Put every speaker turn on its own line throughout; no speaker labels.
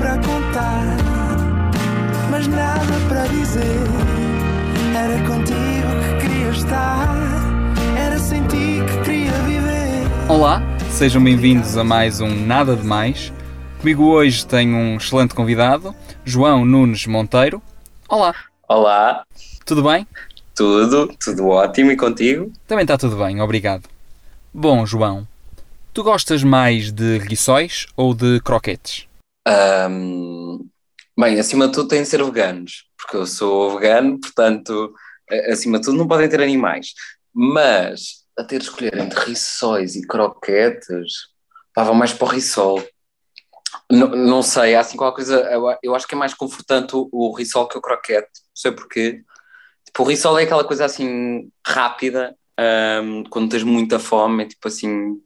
para contar, mas nada para dizer. Era contigo que queria estar, era sem ti que queria viver.
Olá, sejam bem-vindos a mais um Nada de Mais. Comigo hoje tenho um excelente convidado, João Nunes Monteiro. Olá,
Olá,
tudo bem?
tudo, tudo ótimo e contigo?
Também está tudo bem, obrigado. Bom, João, tu gostas mais de rissóis ou de croquetes?
Ahm, bem, acima de tudo têm de ser veganos, porque eu sou vegano, portanto, acima de tudo não podem ter animais. Mas a ter de escolher entre rissóis e croquetes, estava mais para o rissol. Não, não sei, há assim qualquer coisa, eu, eu acho que é mais confortante o, o rissol que o croquete, não sei porquê. Tipo, o rissol é aquela coisa assim rápida, ahm, quando tens muita fome, é tipo assim.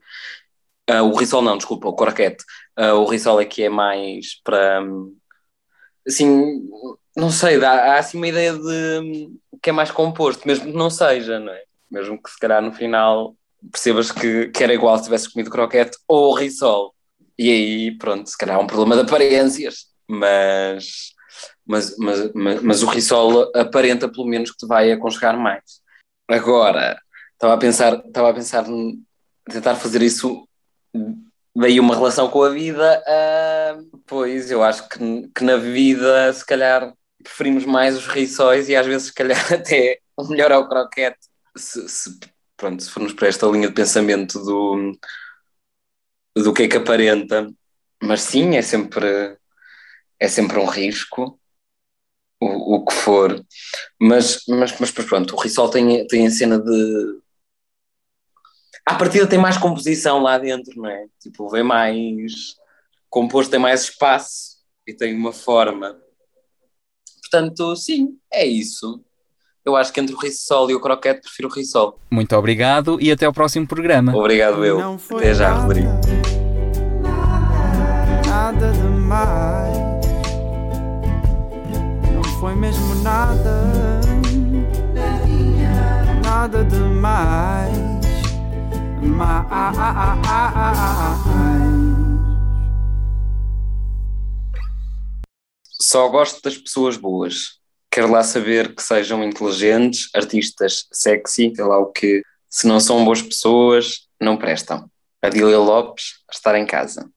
Ah, o rissol não, desculpa, o croquete. Ah, o rissol é que é mais para. hum, Assim, não sei, dá, há assim uma ideia de hum, que é mais composto, mesmo que não seja, não é? Mesmo que se calhar no final percebas que, que era igual se tivesse comido croquete ou rissol. E aí, pronto, se calhar é um problema de aparências, mas, mas, mas, mas, mas o rissol aparenta pelo menos que te vai aconchegar mais. Agora, estava a pensar, estava a pensar tentar fazer isso daí uma relação com a vida, ah, pois eu acho que, que na vida se calhar preferimos mais os rissóis e às vezes se calhar até o melhor é o croquete. Se, se- pronto, se formos para esta linha de pensamento do, do que é que aparenta, mas sim, é sempre, é sempre um risco. O, o que for, mas, mas, mas pronto, o Rissol tem, tem a cena de à partida tem mais composição lá dentro, não é? Tipo, vem mais composto, tem mais espaço e tem uma forma. Portanto, sim, é isso. Eu acho que entre o Rissol e o Croquete prefiro o Rissol.
Muito obrigado e até ao próximo programa.
Obrigado eu.
Não foi
Até já,
nada,
Rodrigo.
Nada demais. Não foi mesmo nada. Nada demais.
Só gosto das pessoas boas. Quero lá saber que sejam inteligentes, artistas sexy, sei lá o que. Se não são boas pessoas, não prestam. Adília Lopes, estar em casa.